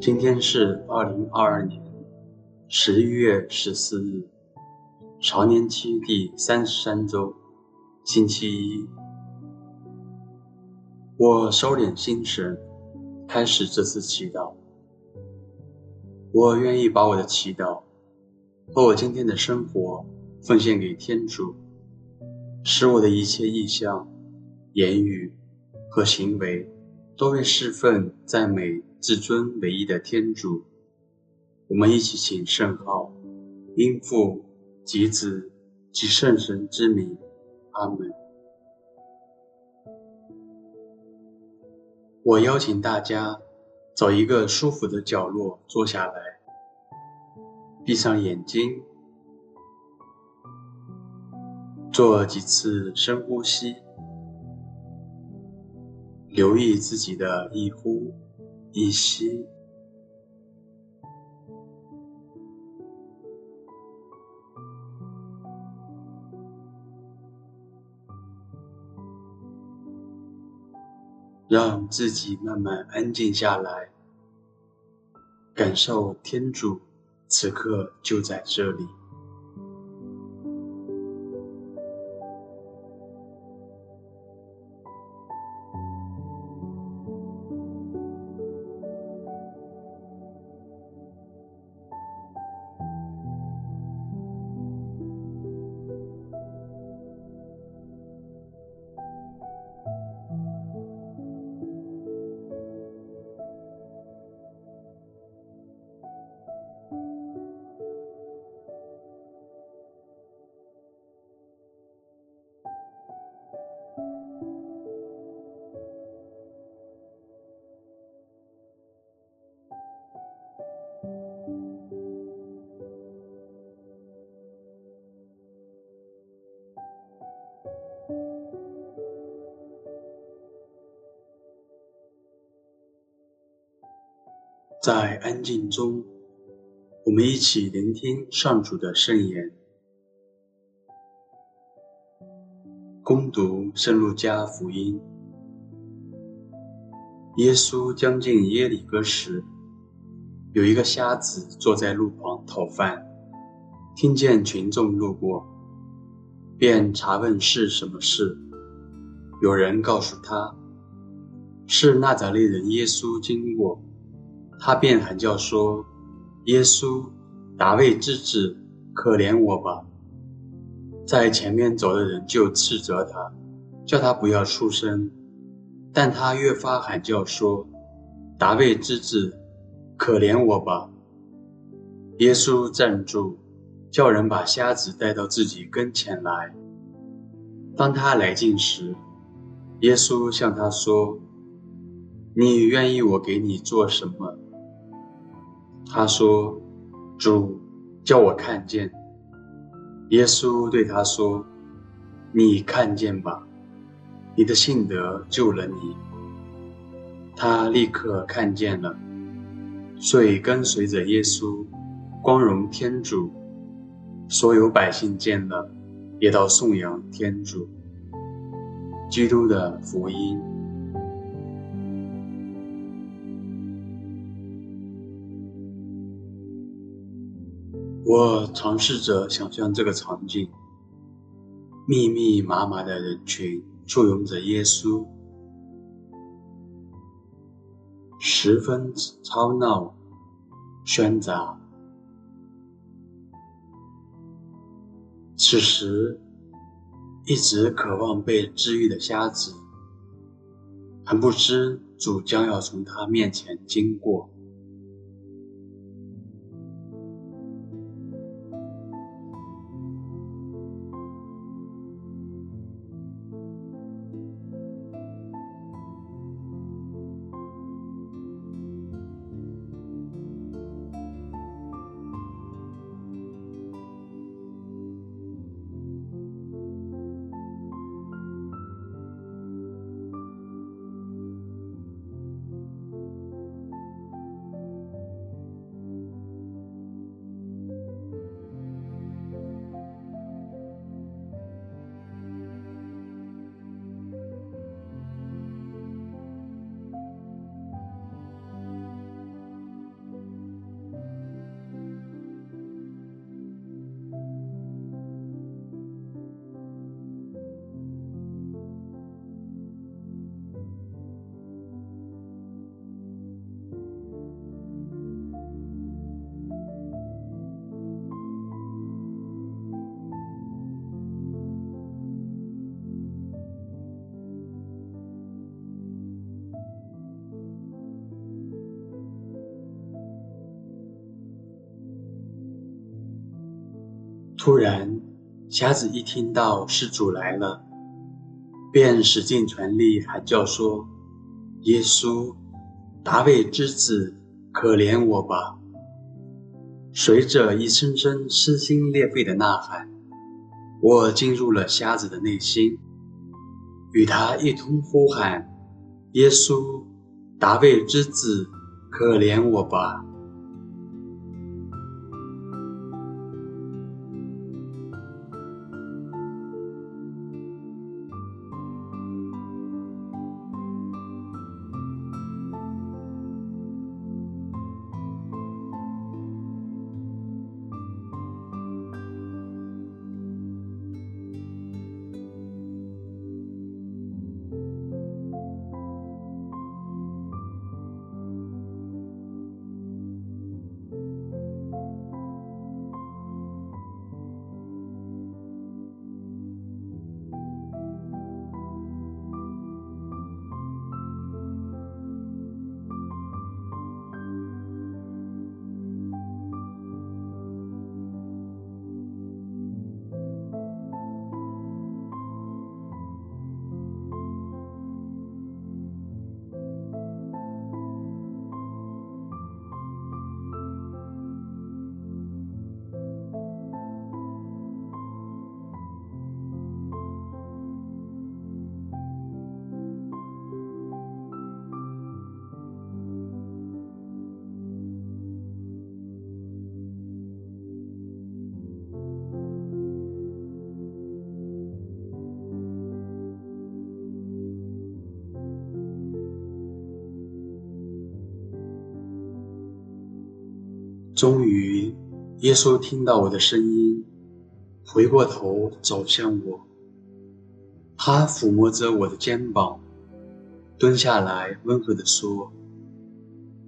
今天是二零二二年十一月十四日，常年期第三十三周，星期一。我收敛心神，开始这次祈祷。我愿意把我的祈祷和我今天的生活奉献给天主，使我的一切意向、言语和行为都为侍奉赞美。至尊唯一的天主，我们一起请圣号，因父及子及圣神之名，阿门。我邀请大家找一个舒服的角落坐下来，闭上眼睛，做几次深呼吸，留意自己的一呼。一吸，让自己慢慢安静下来，感受天主此刻就在这里。在安静中，我们一起聆听上主的圣言。恭读圣路加福音。耶稣将近耶里哥时，有一个瞎子坐在路旁讨饭，听见群众路过，便查问是什么事。有人告诉他，是纳匝肋人耶稣经过。他便喊叫说：“耶稣，达卫之子，可怜我吧！”在前面走的人就斥责他，叫他不要出声。但他越发喊叫说：“达卫之子，可怜我吧！”耶稣站住，叫人把瞎子带到自己跟前来。当他来近时，耶稣向他说：“你愿意我给你做什么？”他说：“主，叫我看见。”耶稣对他说：“你看见吧，你的信德救了你。”他立刻看见了，所以跟随着耶稣，光荣天主。所有百姓见了，也都颂扬天主。基督的福音。我尝试着想象这个场景：密密麻麻的人群簇拥着耶稣，十分吵闹、喧杂。此时，一直渴望被治愈的瞎子，还不知主将要从他面前经过。突然，瞎子一听到施主来了，便使尽全力喊叫说：“耶稣，大卫之子，可怜我吧！”随着一声声撕心裂肺的呐喊，我进入了瞎子的内心，与他一同呼喊：“耶稣，大卫之子，可怜我吧！”终于，耶稣听到我的声音，回过头走向我。他抚摸着我的肩膀，蹲下来，温和地说：“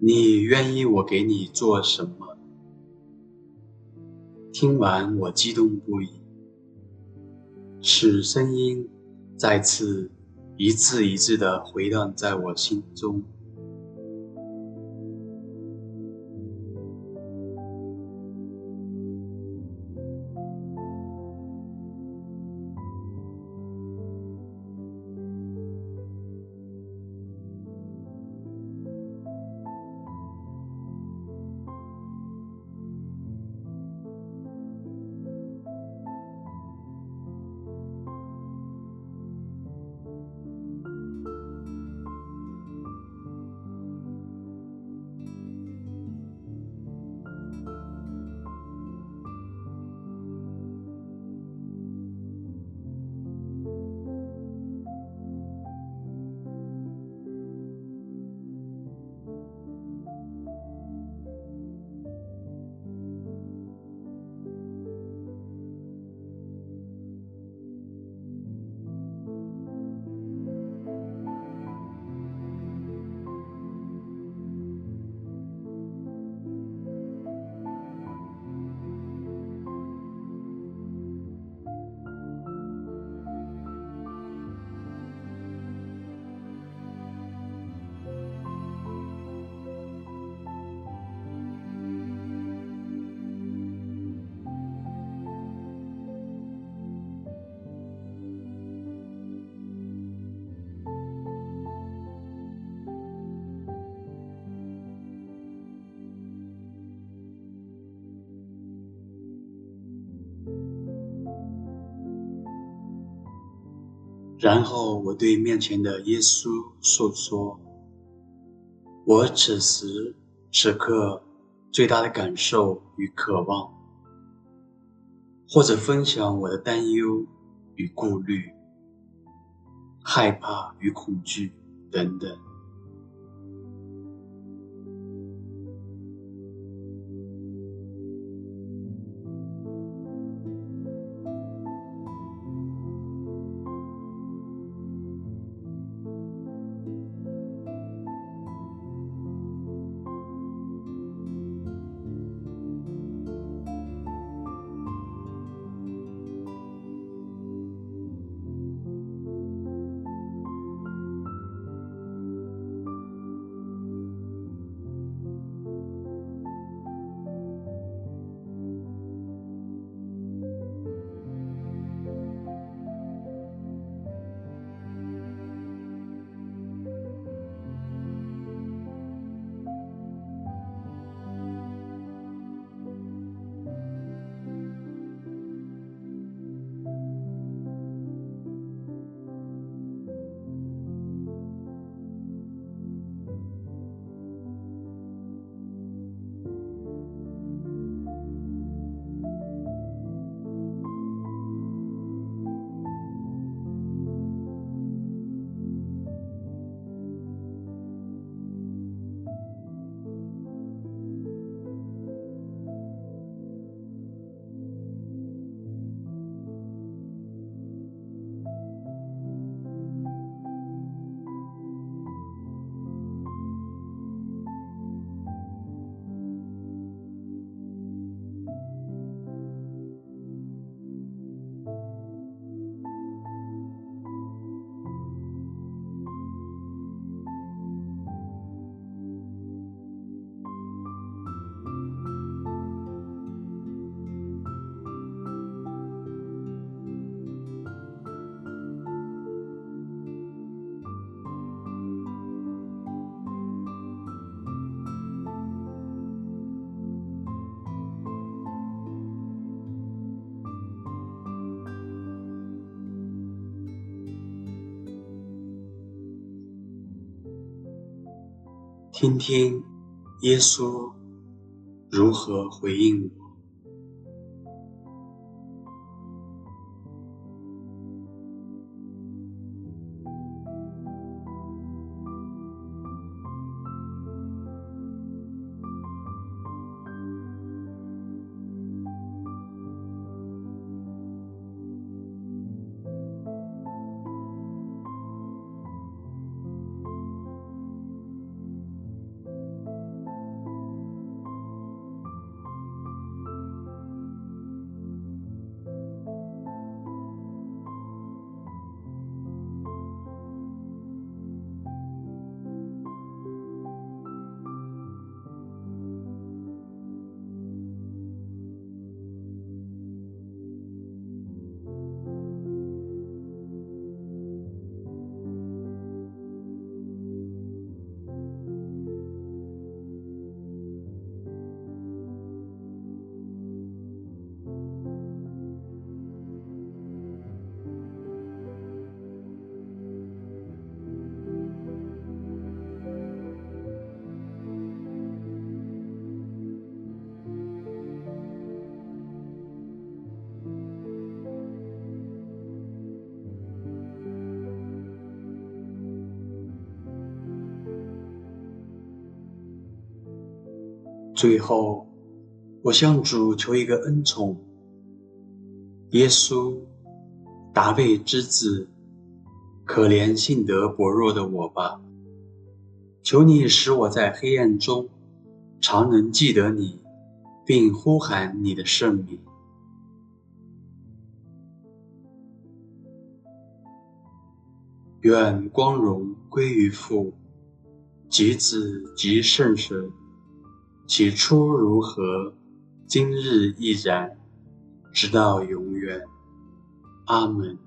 你愿意我给你做什么？”听完，我激动不已。使声音再次一字一字地回荡在我心中。然后我对面前的耶稣诉说，我此时此刻最大的感受与渴望，或者分享我的担忧与顾虑、害怕与恐惧等等。听听耶稣如何回应我。最后，我向主求一个恩宠。耶稣，大卫之子，可怜性德薄弱的我吧！求你使我在黑暗中常能记得你，并呼喊你的圣名。愿光荣归于父、及子、及圣神。起初如何，今日亦然，直到永远。阿门。